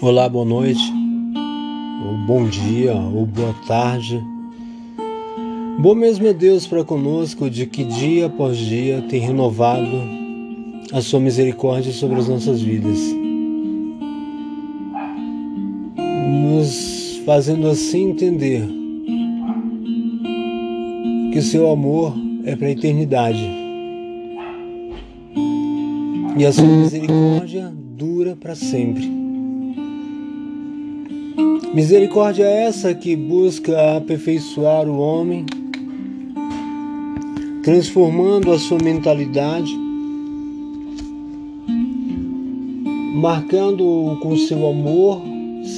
Olá, boa noite, ou bom dia, ou boa tarde. Bom mesmo é Deus para conosco de que dia após dia tem renovado a sua misericórdia sobre as nossas vidas, nos fazendo assim entender que o seu amor é para a eternidade e a sua misericórdia dura para sempre. Misericórdia é essa que busca aperfeiçoar o homem, transformando a sua mentalidade, marcando-o com seu amor,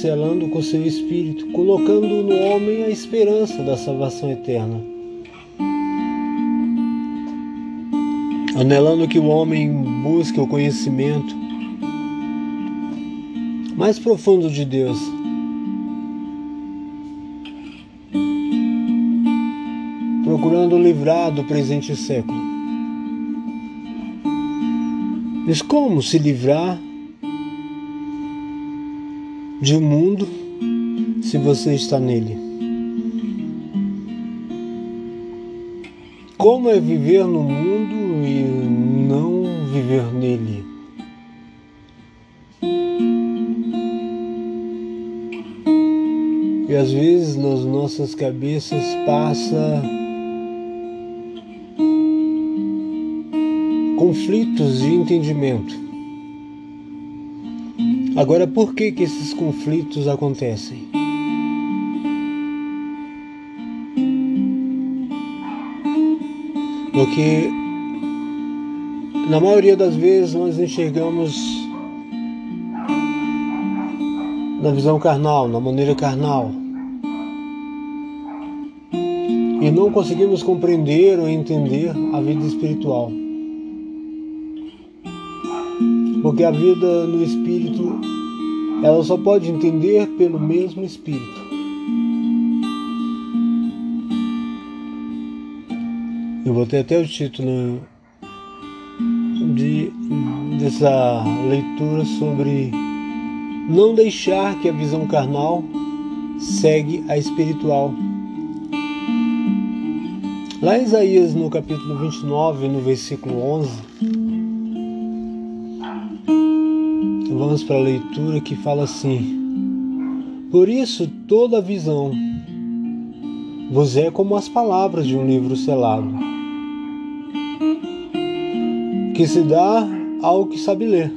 selando com seu espírito, colocando no homem a esperança da salvação eterna. Anelando que o homem busque o conhecimento mais profundo de Deus procurando livrar do presente século. Mas como se livrar de um mundo se você está nele? Como é viver no mundo e não viver nele? E às vezes nas nossas cabeças passa conflitos de entendimento. Agora, por que, que esses conflitos acontecem? Porque na maioria das vezes nós enxergamos na visão carnal, na maneira carnal. E não conseguimos compreender ou entender a vida espiritual. Porque a vida no espírito, ela só pode entender pelo mesmo espírito. Eu vou ter até o título de, dessa leitura sobre não deixar que a visão carnal segue a espiritual. Lá em Isaías, no capítulo 29, no versículo 11, vamos para a leitura que fala assim: Por isso toda visão vos é como as palavras de um livro selado, que se dá ao que sabe ler,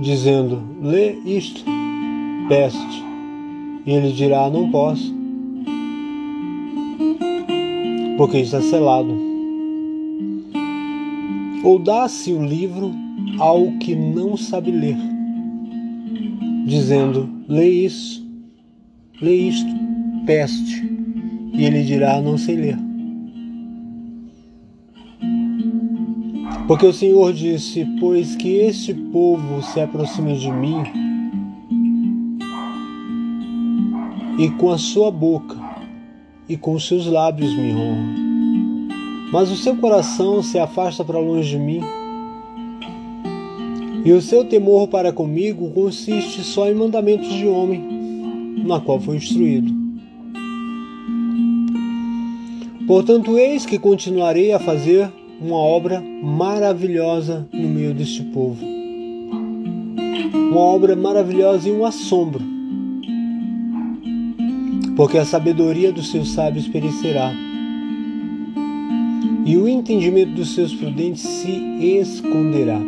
dizendo: Lê isto, peste, e ele dirá: Não posso, porque está selado. Ou dá-se o livro ao que não sabe ler, dizendo: lê isso, lê isto, peste, e ele dirá: não sei ler. Porque o Senhor disse: Pois que este povo se aproxime de mim, e com a sua boca e com os seus lábios me honra, mas o seu coração se afasta para longe de mim e o seu temor para comigo consiste só em mandamentos de homem, na qual foi instruído. Portanto, eis que continuarei a fazer uma obra maravilhosa no meio deste povo. Uma obra maravilhosa e um assombro. Porque a sabedoria dos seus sábios perecerá, e o entendimento dos seus prudentes se esconderá.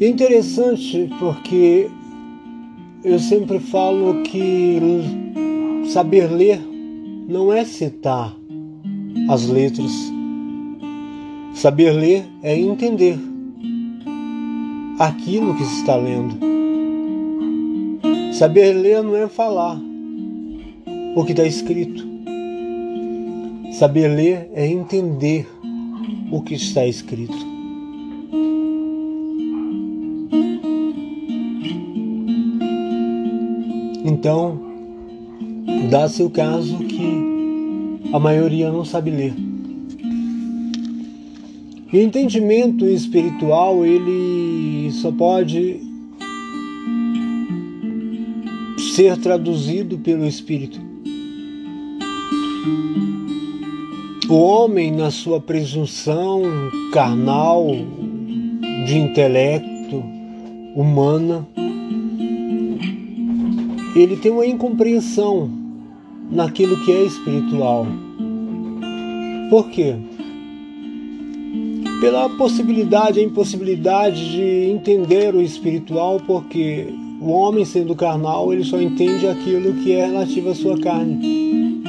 É interessante porque eu sempre falo que saber ler não é citar as letras. Saber ler é entender aquilo que se está lendo. Saber ler não é falar o que está escrito. Saber ler é entender o que está escrito. Então, dá-se o caso que a maioria não sabe ler. E o entendimento espiritual, ele só pode ser traduzido pelo Espírito. O homem, na sua presunção carnal, de intelecto, humana, ele tem uma incompreensão naquilo que é espiritual. Por quê? Pela possibilidade, a impossibilidade de entender o espiritual, porque o homem, sendo carnal, ele só entende aquilo que é relativo à sua carne.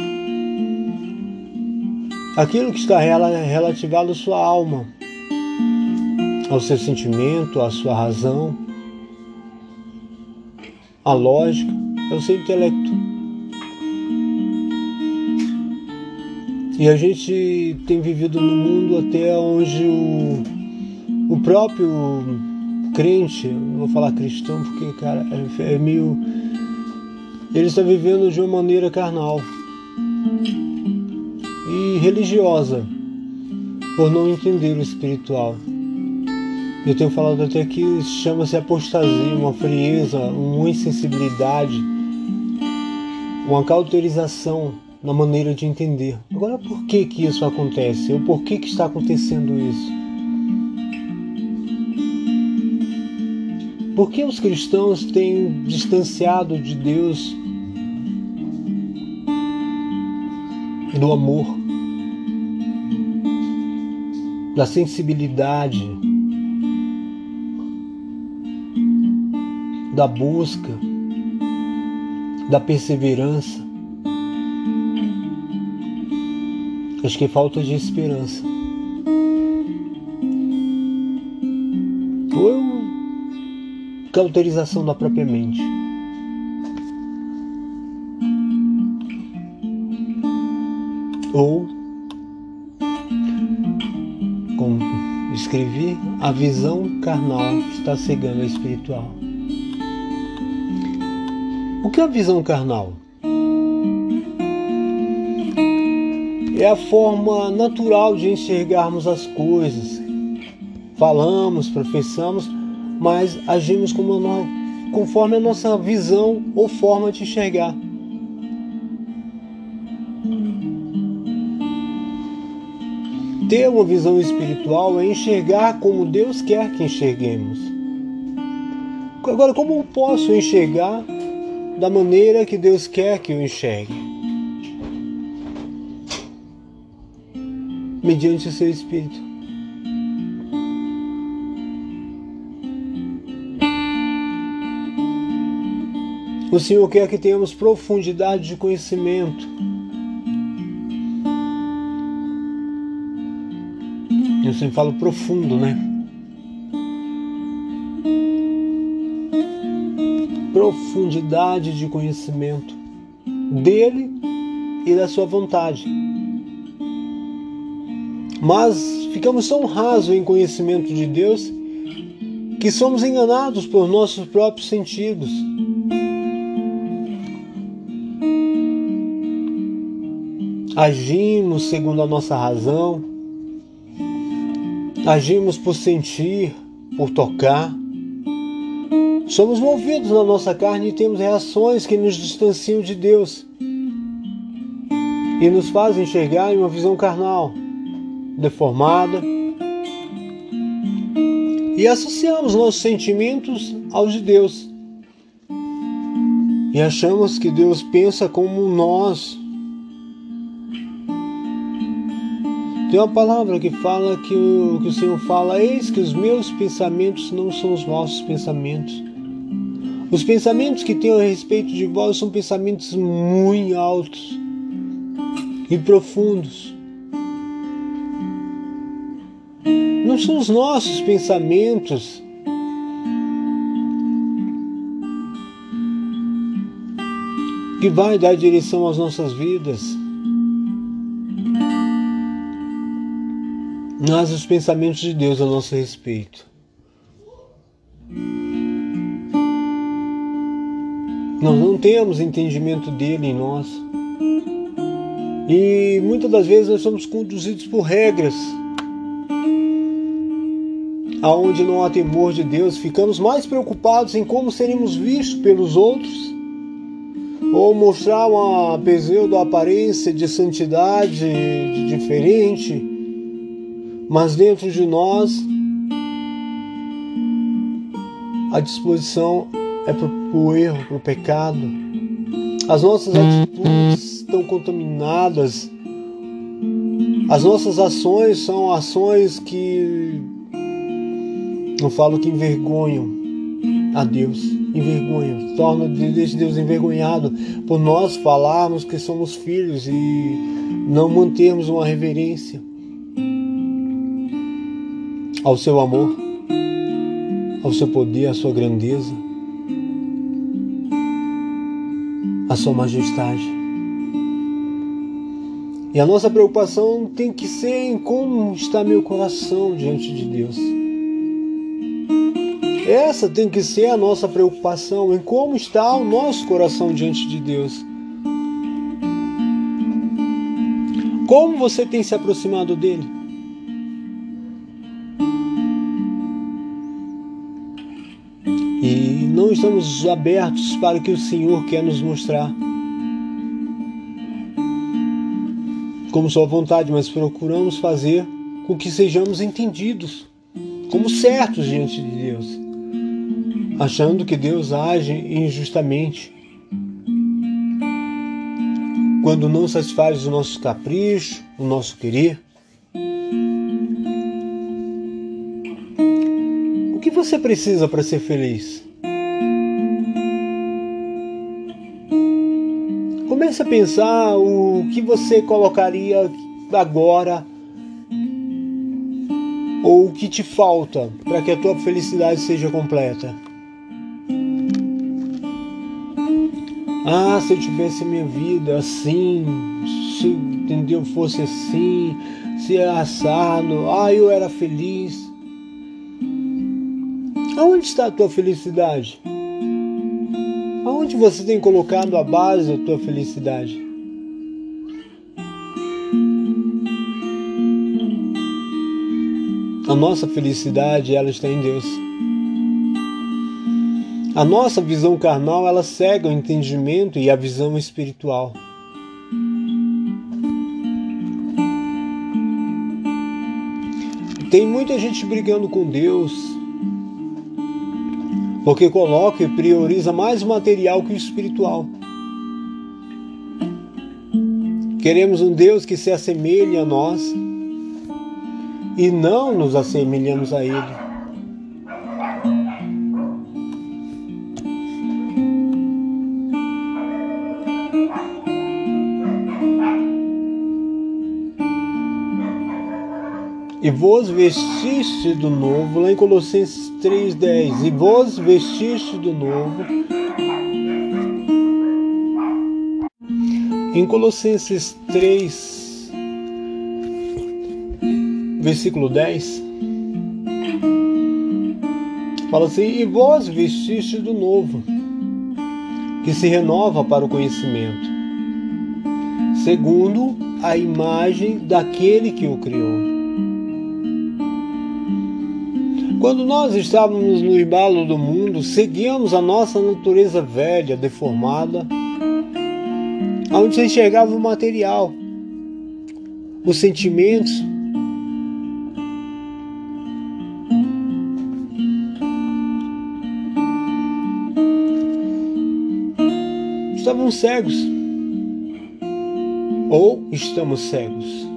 Aquilo que está relativado à sua alma, ao seu sentimento, à sua razão, à lógica, ao seu intelecto. E a gente tem vivido no mundo até onde o, o próprio crente, vou falar cristão porque, cara, é, é meio. Ele está vivendo de uma maneira carnal e religiosa, por não entender o espiritual. Eu tenho falado até que chama-se apostasia, uma frieza, uma insensibilidade, uma cauterização na maneira de entender. Agora, por que que isso acontece? Ou por que que está acontecendo isso? Por que os cristãos têm distanciado de Deus do amor, da sensibilidade, da busca, da perseverança? Acho que é falta de esperança. Ou cauterização da própria mente. Ou, como escrevi, a visão carnal está cegando a espiritual. O que é a visão carnal? É a forma natural de enxergarmos as coisas. Falamos, professamos, mas agimos como nós, conforme a nossa visão ou forma de enxergar. Ter uma visão espiritual é enxergar como Deus quer que enxerguemos. Agora, como posso enxergar da maneira que Deus quer que eu enxergue? Mediante o seu espírito. O Senhor quer que tenhamos profundidade de conhecimento. Eu sempre falo profundo, né? Profundidade de conhecimento dele e da sua vontade. Mas ficamos tão rasos em conhecimento de Deus que somos enganados por nossos próprios sentidos. agimos segundo a nossa razão, agimos por sentir, por tocar. Somos movidos na nossa carne e temos reações que nos distanciam de Deus e nos fazem enxergar em uma visão carnal, deformada. E associamos nossos sentimentos aos de Deus. E achamos que Deus pensa como nós Tem uma palavra que fala que o, que o Senhor fala: Eis que os meus pensamentos não são os vossos pensamentos. Os pensamentos que tenho a respeito de vós são pensamentos muito altos e profundos. Não são os nossos pensamentos que vai dar direção às nossas vidas. mas os pensamentos de Deus a nosso respeito. Nós não temos entendimento dele em nós. E muitas das vezes nós somos conduzidos por regras aonde não há temor de Deus, ficamos mais preocupados em como seremos vistos pelos outros, ou mostrar uma pseudo aparência de santidade de diferente, mas dentro de nós a disposição é para o erro, para o pecado. As nossas atitudes estão contaminadas. As nossas ações são ações que não falo que envergonham a Deus, envergonham, torna Deus envergonhado por nós falarmos que somos filhos e não mantermos uma reverência ao seu amor, ao seu poder, à sua grandeza, à sua majestade. E a nossa preocupação tem que ser em como está meu coração diante de Deus. Essa tem que ser a nossa preocupação em como está o nosso coração diante de Deus. Como você tem se aproximado dele? Não estamos abertos para o que o Senhor quer nos mostrar. Como Sua vontade, mas procuramos fazer com que sejamos entendidos como certos diante de Deus achando que Deus age injustamente. Quando não satisfaz o nosso capricho, o nosso querer. O que você precisa para ser feliz? Comece a pensar o que você colocaria agora ou o que te falta para que a tua felicidade seja completa. Ah, se eu tivesse minha vida assim, se entendeu, fosse assim, se é assado, ah, eu era feliz. Aonde está a tua felicidade? Você tem colocado a base da tua felicidade? A nossa felicidade, ela está em Deus. A nossa visão carnal, ela cega o entendimento e a visão espiritual. Tem muita gente brigando com Deus porque coloca e prioriza mais o material que o espiritual. Queremos um Deus que se assemelhe a nós e não nos assemelhamos a Ele. E vos vestiste do novo, lá em Colossenses 3,10. E vos vestiste do novo. Em Colossenses 3, versículo 10, fala assim: E vós vestiste do novo, que se renova para o conhecimento, segundo a imagem daquele que o criou Quando nós estávamos no embalo do mundo, seguíamos a nossa natureza velha, deformada, onde se enxergava o material, os sentimentos, estavam cegos ou estamos cegos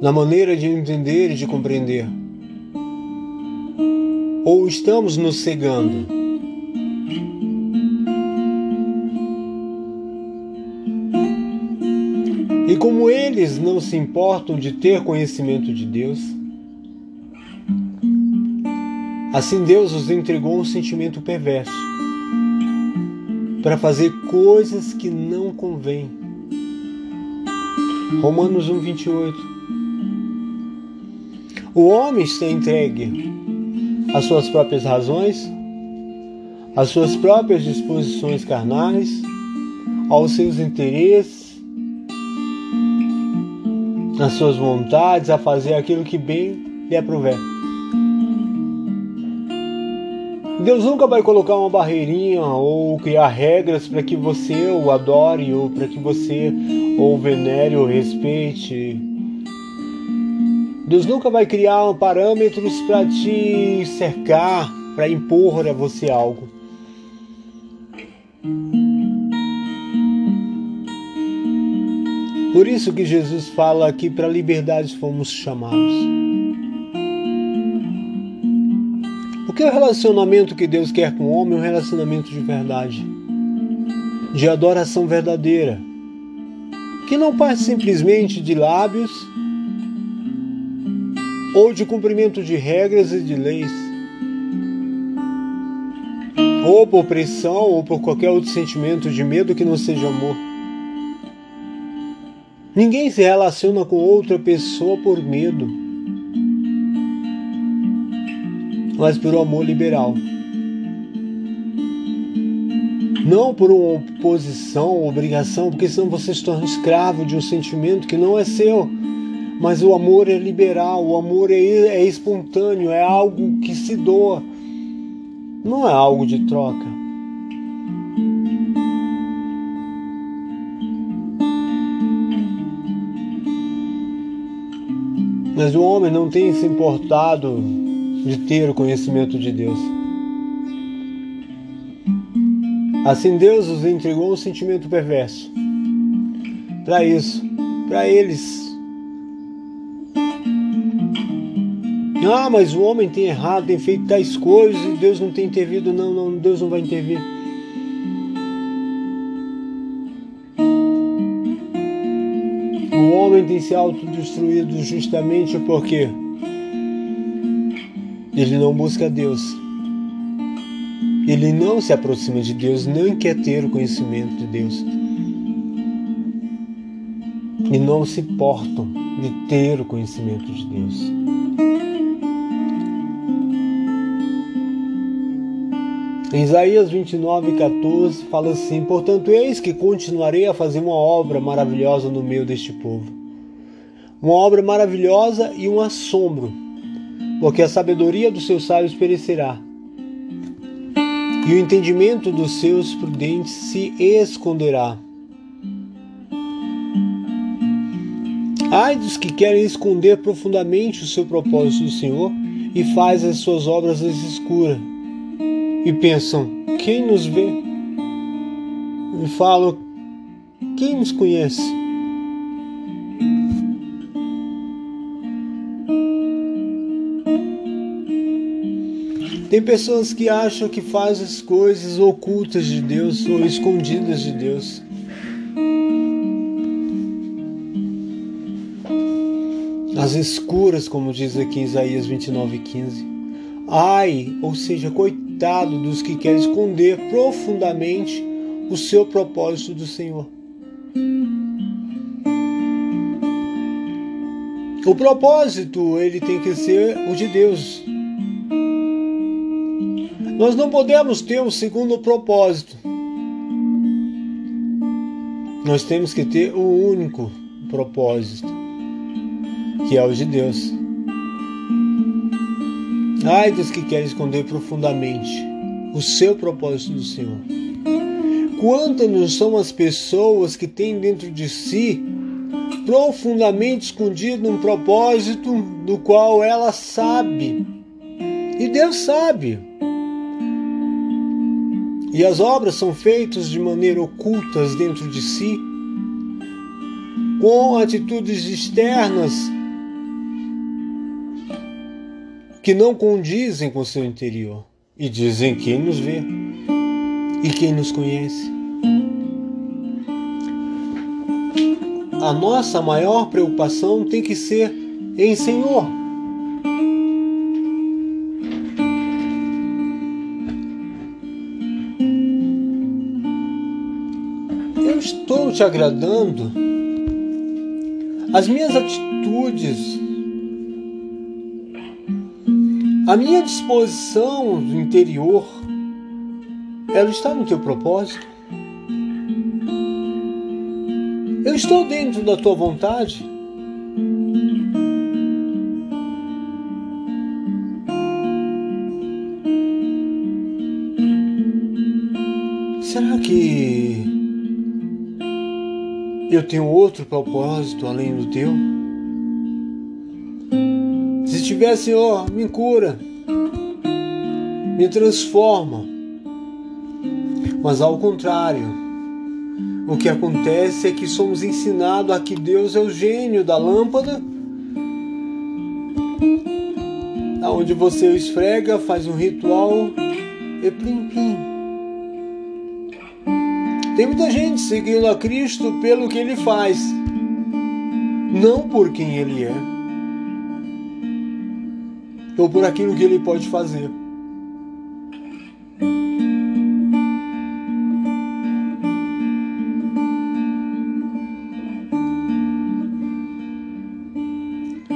na maneira de entender e de compreender ou estamos nos cegando? E como eles não se importam de ter conhecimento de Deus, assim Deus os entregou um sentimento perverso para fazer coisas que não convêm. Romanos 1, 28. O homem está entregue as suas próprias razões, as suas próprias disposições carnais, aos seus interesses, às suas vontades, a fazer aquilo que bem lhe aprover. Deus nunca vai colocar uma barreirinha ou criar regras para que você o adore ou para que você o venere ou respeite. Deus nunca vai criar parâmetros para te cercar, para impor a você algo. Por isso que Jesus fala que para a liberdade fomos chamados. Porque o relacionamento que Deus quer com o homem é um relacionamento de verdade, de adoração verdadeira, que não parte simplesmente de lábios ou de cumprimento de regras e de leis, ou por pressão ou por qualquer outro sentimento de medo que não seja amor. Ninguém se relaciona com outra pessoa por medo mas por amor liberal. Não por uma oposição, obrigação, porque senão você se torna escravo de um sentimento que não é seu. Mas o amor é liberal, o amor é, é espontâneo, é algo que se doa, não é algo de troca. Mas o homem não tem se importado de ter o conhecimento de Deus. Assim Deus os entregou um sentimento perverso. Para isso, para eles. Ah, mas o homem tem errado, tem feito tais coisas e Deus não tem intervido. Não, não, Deus não vai intervir. O homem tem se autodestruído justamente porque ele não busca Deus. Ele não se aproxima de Deus, nem quer ter o conhecimento de Deus. E não se portam de ter o conhecimento de Deus. Em Isaías 29, 14 fala assim: Portanto, eis que continuarei a fazer uma obra maravilhosa no meio deste povo. Uma obra maravilhosa e um assombro porque a sabedoria dos seus sábios perecerá, e o entendimento dos seus prudentes se esconderá. Ai dos que querem esconder profundamente o seu propósito do Senhor e faz as suas obras às escuras, e pensam: quem nos vê? E falam: quem nos conhece? Tem pessoas que acham que fazem as coisas ocultas de Deus ou escondidas de Deus. As escuras, como diz aqui Isaías 29:15. Ai, ou seja, coitado dos que querem esconder profundamente o seu propósito do Senhor. O propósito, ele tem que ser o de Deus. Nós não podemos ter um segundo propósito. Nós temos que ter o um único propósito, que é o de Deus. Ai dos que querem esconder profundamente o seu propósito do Senhor. Quantas não são as pessoas que têm dentro de si profundamente escondido um propósito do qual ela sabe, e Deus sabe. E as obras são feitas de maneira ocultas dentro de si, com atitudes externas que não condizem com o seu interior e dizem quem nos vê e quem nos conhece. A nossa maior preocupação tem que ser em Senhor. estou te agradando? As minhas atitudes, a minha disposição do interior, ela está no teu propósito? Eu estou dentro da tua vontade? Será que eu tenho outro propósito além do teu? Tiver, Senhor, me cura, me transforma. Mas ao contrário, o que acontece é que somos ensinados a que Deus é o gênio da lâmpada, aonde você esfrega, faz um ritual e plim plim. Tem muita gente seguindo a Cristo pelo que ele faz, não por quem ele é, ou por aquilo que ele pode fazer.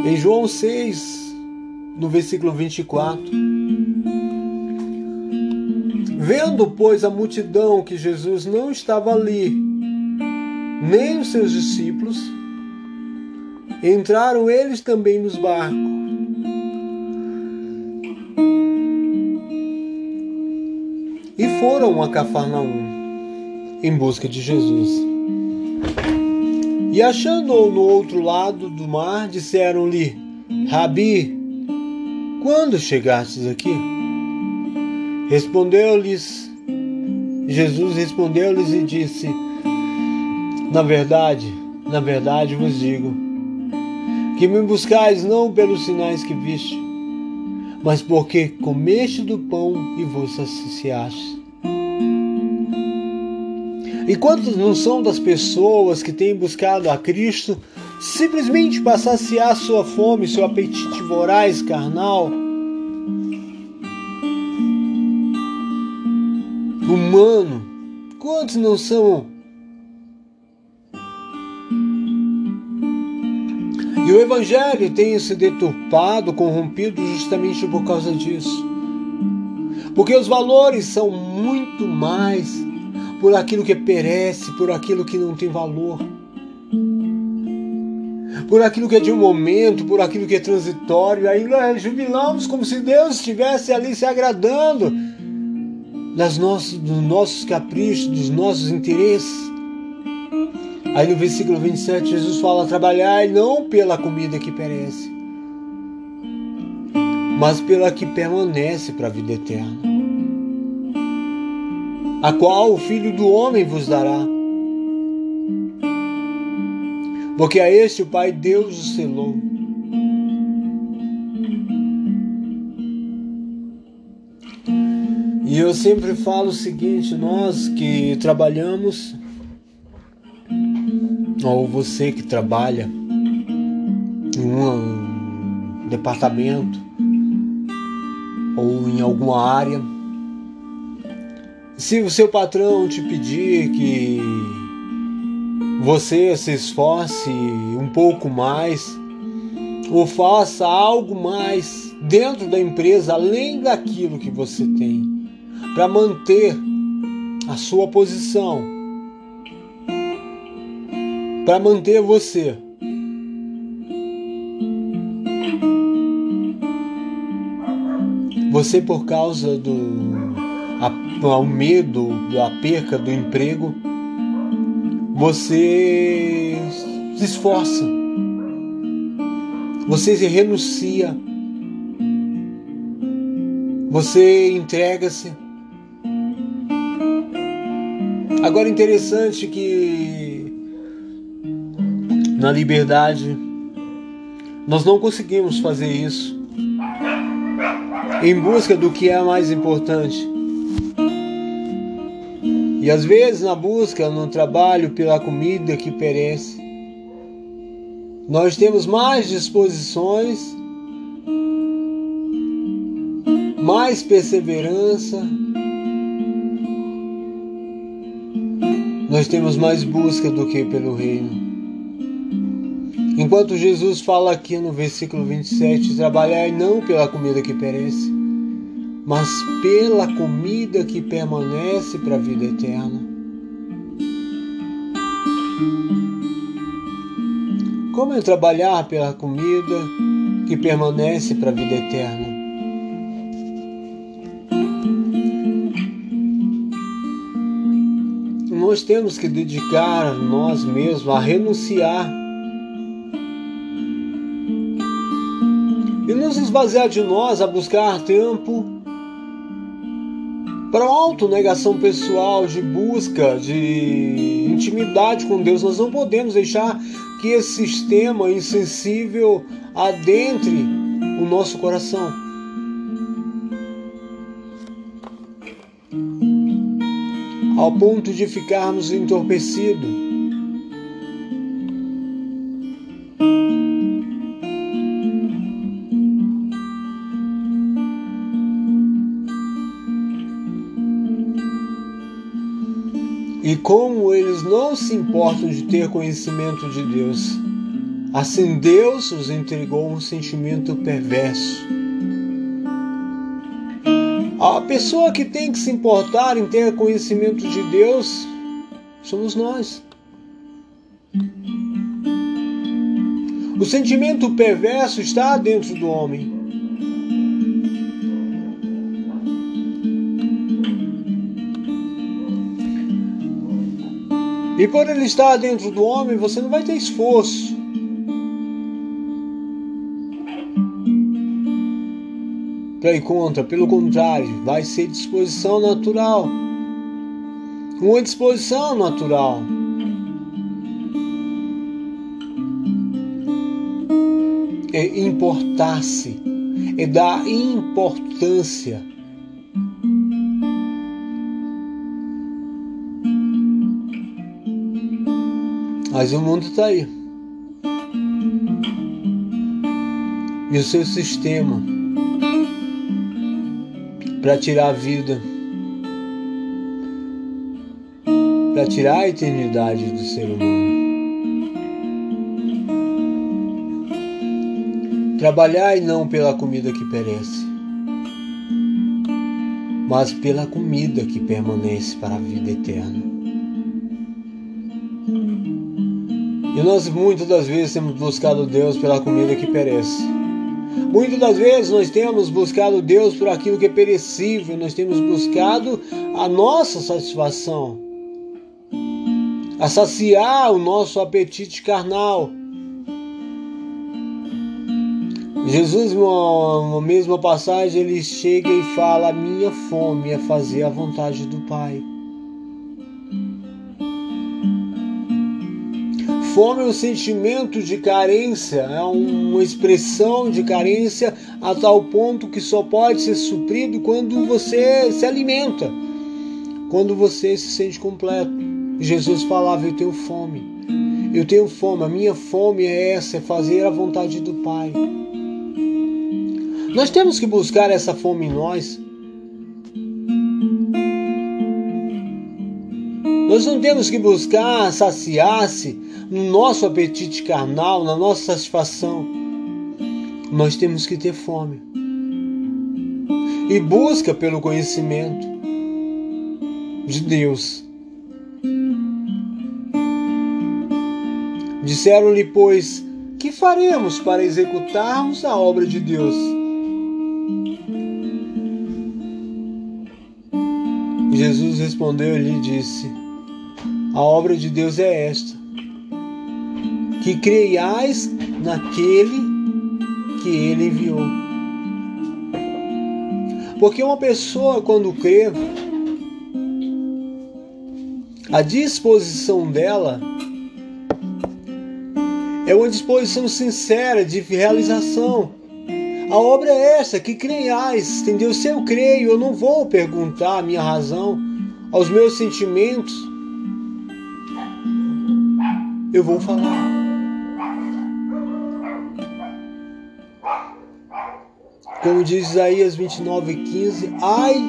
Em João 6, no versículo 24, Vendo, pois, a multidão que Jesus não estava ali, nem os seus discípulos, entraram eles também nos barcos. Foram a Cafarnaum em busca de Jesus. E achando-o no outro lado do mar, disseram-lhe: Rabi, quando chegastes aqui? Respondeu-lhes, Jesus respondeu-lhes e disse: Na verdade, na verdade vos digo, que me buscais não pelos sinais que viste, mas porque comeste do pão e vos saciaste. E quantos não são das pessoas que têm buscado a Cristo simplesmente para saciar sua fome, seu apetite voraz carnal? humano. Quantos não são? E o Evangelho tem se deturpado, corrompido justamente por causa disso. Porque os valores são muito mais por aquilo que perece, por aquilo que não tem valor. Por aquilo que é de um momento, por aquilo que é transitório. Aí nós jubilamos como se Deus estivesse ali se agradando das nossos, dos nossos caprichos, dos nossos interesses. Aí no versículo 27, Jesus fala: trabalhar não pela comida que perece, mas pela que permanece para a vida eterna, a qual o Filho do Homem vos dará. Porque a este o Pai Deus o selou. E eu sempre falo o seguinte: nós que trabalhamos, ou você que trabalha em um departamento ou em alguma área, se o seu patrão te pedir que você se esforce um pouco mais, ou faça algo mais dentro da empresa além daquilo que você tem para manter a sua posição, para manter você. Você por causa do ao medo da perca do emprego, você se esforça, você se renuncia, você entrega-se. Agora interessante que na liberdade nós não conseguimos fazer isso em busca do que é mais importante. E às vezes na busca, no trabalho pela comida que perece, nós temos mais disposições, mais perseverança, nós temos mais busca do que pelo reino. Enquanto Jesus fala aqui no versículo 27, trabalhai não pela comida que perece, mas pela comida que permanece para a vida eterna. Como é trabalhar pela comida que permanece para a vida eterna? nós temos que dedicar nós mesmos a renunciar e nos esvaziar de nós a buscar tempo para autonegação pessoal, de busca, de intimidade com Deus. Nós não podemos deixar que esse sistema insensível adentre o nosso coração. Ao ponto de ficarmos entorpecidos como eles não se importam de ter conhecimento de Deus, assim Deus os entregou um sentimento perverso. A pessoa que tem que se importar em ter conhecimento de Deus somos nós. O sentimento perverso está dentro do homem. E por ele estar dentro do homem, você não vai ter esforço. Para ir contra, pelo contrário, vai ser disposição natural. Uma disposição natural. É importar-se, é dar importância Mas o mundo está aí. E o seu sistema para tirar a vida, para tirar a eternidade do ser humano. Trabalhar e não pela comida que perece, mas pela comida que permanece para a vida eterna. E nós muitas das vezes temos buscado Deus pela comida que perece. Muitas das vezes nós temos buscado Deus por aquilo que é perecível, nós temos buscado a nossa satisfação, a saciar o nosso apetite carnal. Jesus, numa mesma passagem, ele chega e fala: minha fome é fazer a vontade do Pai. Fome é um sentimento de carência, é uma expressão de carência a tal ponto que só pode ser suprido quando você se alimenta, quando você se sente completo. Jesus falava: Eu tenho fome, eu tenho fome, a minha fome é essa, é fazer a vontade do Pai. Nós temos que buscar essa fome em nós. Nós não temos que buscar saciar-se no nosso apetite carnal, na nossa satisfação. Nós temos que ter fome e busca pelo conhecimento de Deus. Disseram-lhe, pois, que faremos para executarmos a obra de Deus? Jesus respondeu e lhe disse: A obra de Deus é esta, que creiais naquele que ele enviou. Porque uma pessoa, quando crê, a disposição dela é uma disposição sincera de realização. A obra é essa, que creiais, entendeu? Se eu creio, eu não vou perguntar a minha razão, aos meus sentimentos. Eu vou falar. Como diz Isaías 29, 15, ai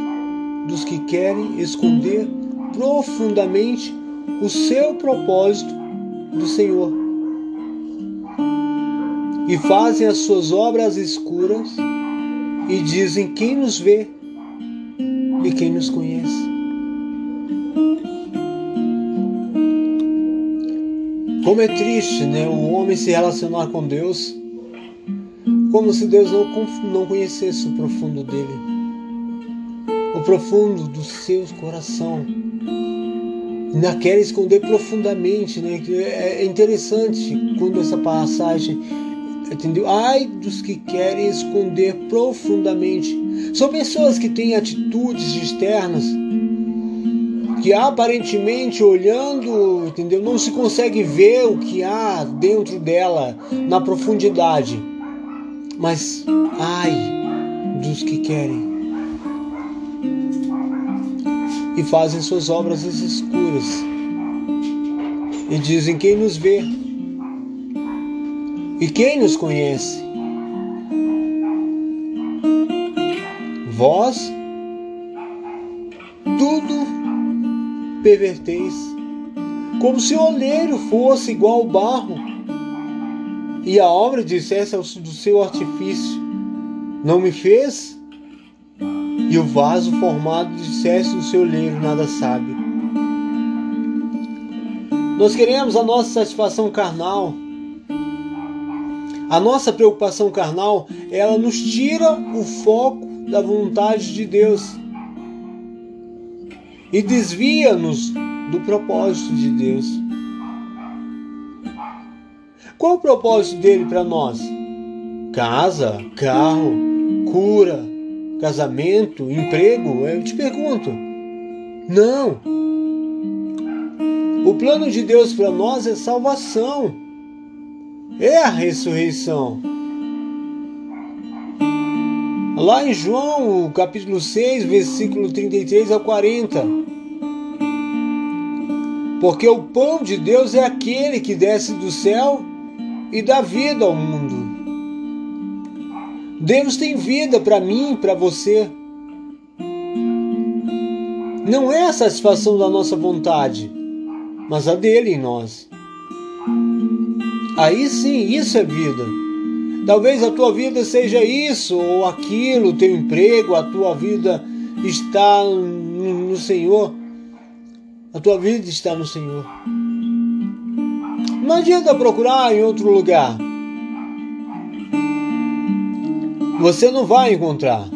dos que querem esconder profundamente o seu propósito do Senhor e fazem as suas obras escuras e dizem quem nos vê e quem nos conhece. Como é triste, né, o homem se relacionar com Deus como se Deus não, não conhecesse o profundo dele, o profundo do seu coração. ainda quer esconder profundamente, né? É, é interessante quando essa passagem, entendeu? Ai dos que querem esconder profundamente. São pessoas que têm atitudes externas que aparentemente olhando, entendeu? Não se consegue ver o que há dentro dela na profundidade. Mas ai dos que querem e fazem suas obras escuras. E dizem quem nos vê e quem nos conhece. Vós tudo perverteis, como se o oleiro fosse igual ao barro, e a obra dissesse do seu artifício: Não me fez e o vaso formado dissesse no seu oleiro nada sabe. Nós queremos a nossa satisfação carnal. A nossa preocupação carnal, ela nos tira o foco da vontade de Deus e desvia-nos do propósito de Deus. Qual o propósito dele para nós? Casa, carro, cura, casamento, emprego? Eu te pergunto. Não. O plano de Deus para nós é salvação. É a ressurreição. Lá em João, capítulo 6, versículo 33 a 40. Porque o pão de Deus é aquele que desce do céu e dá vida ao mundo. Deus tem vida para mim, para você. Não é a satisfação da nossa vontade, mas a dele em nós. Aí sim, isso é vida. Talvez a tua vida seja isso ou aquilo, o teu emprego, a tua vida está no Senhor. A tua vida está no Senhor. Não adianta procurar em outro lugar. você não vai encontrar.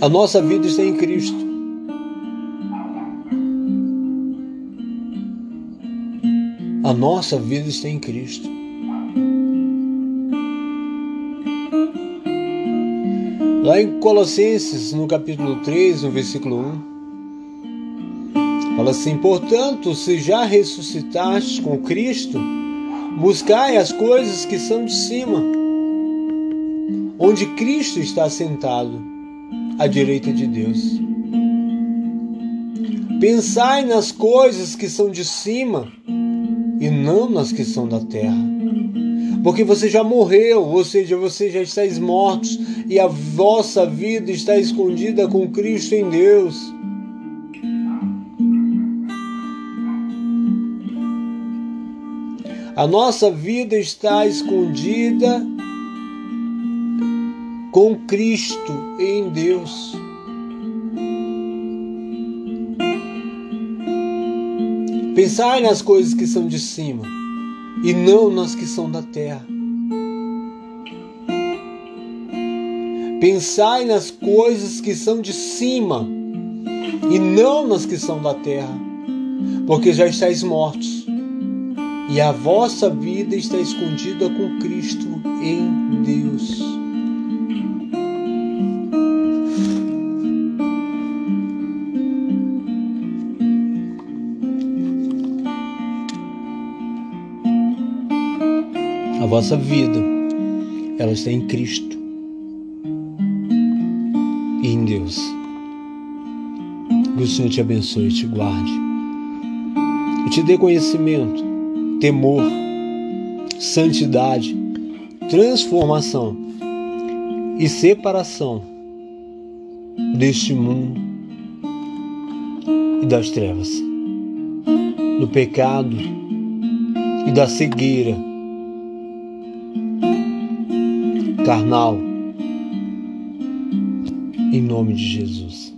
A nossa vida está em Cristo. A nossa vida está em Cristo. Lá em Colossenses, no capítulo 3, no versículo 1, Fala assim: portanto, se já ressuscitastes com Cristo, buscai as coisas que são de cima, onde Cristo está sentado, à direita de Deus. Pensai nas coisas que são de cima e não nas que são da terra. Porque você já morreu, ou seja, você já está mortos e a vossa vida está escondida com Cristo em Deus. A nossa vida está escondida com Cristo em Deus. Pensai nas coisas que são de cima e não nas que são da terra. Pensai nas coisas que são de cima e não nas que são da terra, porque já estáis mortos e a vossa vida está escondida com Cristo em Deus. A vossa vida, ela está em Cristo Que o Senhor te abençoe e te guarde. E te dê conhecimento temor, santidade, transformação e separação deste mundo e das trevas, do pecado e da cegueira carnal, em nome de Jesus.